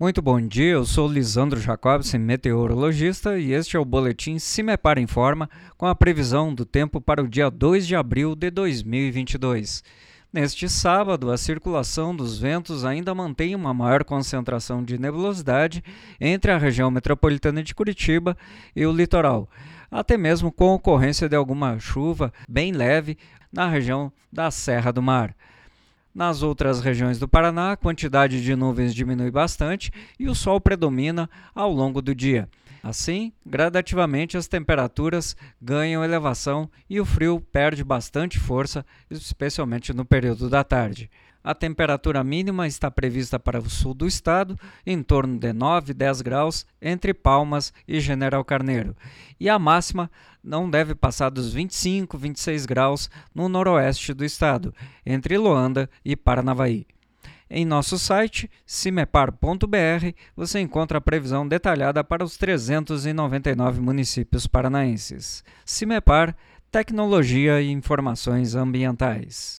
Muito bom dia, eu sou Lisandro Jacobsen, meteorologista, e este é o boletim Cimepar Informa com a previsão do tempo para o dia 2 de abril de 2022. Neste sábado, a circulação dos ventos ainda mantém uma maior concentração de nebulosidade entre a região metropolitana de Curitiba e o litoral, até mesmo com ocorrência de alguma chuva bem leve na região da Serra do Mar. Nas outras regiões do Paraná, a quantidade de nuvens diminui bastante e o sol predomina ao longo do dia. Assim, gradativamente as temperaturas ganham elevação e o frio perde bastante força, especialmente no período da tarde. A temperatura mínima está prevista para o sul do estado, em torno de 9, 10 graus, entre Palmas e General Carneiro. E a máxima não deve passar dos 25, 26 graus no noroeste do estado, entre Loanda e Paranavaí. Em nosso site, cimepar.br, você encontra a previsão detalhada para os 399 municípios paranaenses. Cimepar, Tecnologia e Informações Ambientais.